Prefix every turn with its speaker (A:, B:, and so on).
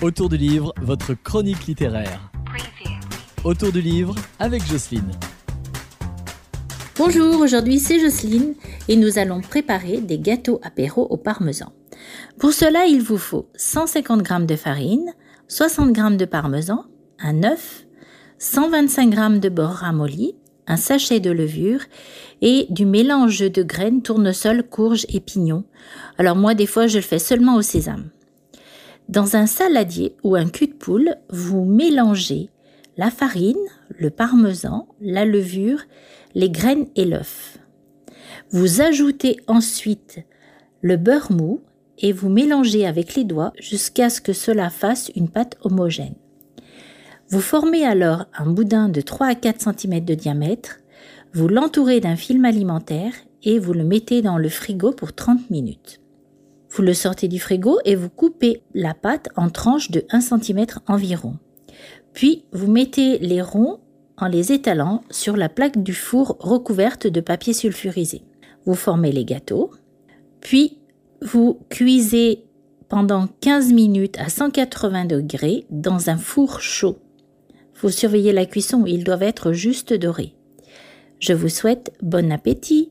A: Autour du livre, votre chronique littéraire. Autour du livre avec Jocelyne.
B: Bonjour, aujourd'hui c'est Jocelyne et nous allons préparer des gâteaux apéro au parmesan. Pour cela, il vous faut 150 g de farine, 60 g de parmesan, un œuf, 125 g de beurre ramolli, un sachet de levure et du mélange de graines, tournesol, courge et pignons. Alors moi, des fois, je le fais seulement au sésame. Dans un saladier ou un cul de poule, vous mélangez la farine, le parmesan, la levure, les graines et l'œuf. Vous ajoutez ensuite le beurre mou et vous mélangez avec les doigts jusqu'à ce que cela fasse une pâte homogène. Vous formez alors un boudin de 3 à 4 cm de diamètre, vous l'entourez d'un film alimentaire et vous le mettez dans le frigo pour 30 minutes. Vous le sortez du frigo et vous coupez la pâte en tranches de 1 cm environ. Puis vous mettez les ronds en les étalant sur la plaque du four recouverte de papier sulfurisé. Vous formez les gâteaux, puis vous cuisez pendant 15 minutes à 180 degrés dans un four chaud. Vous surveillez la cuisson, ils doivent être juste dorés. Je vous souhaite bon appétit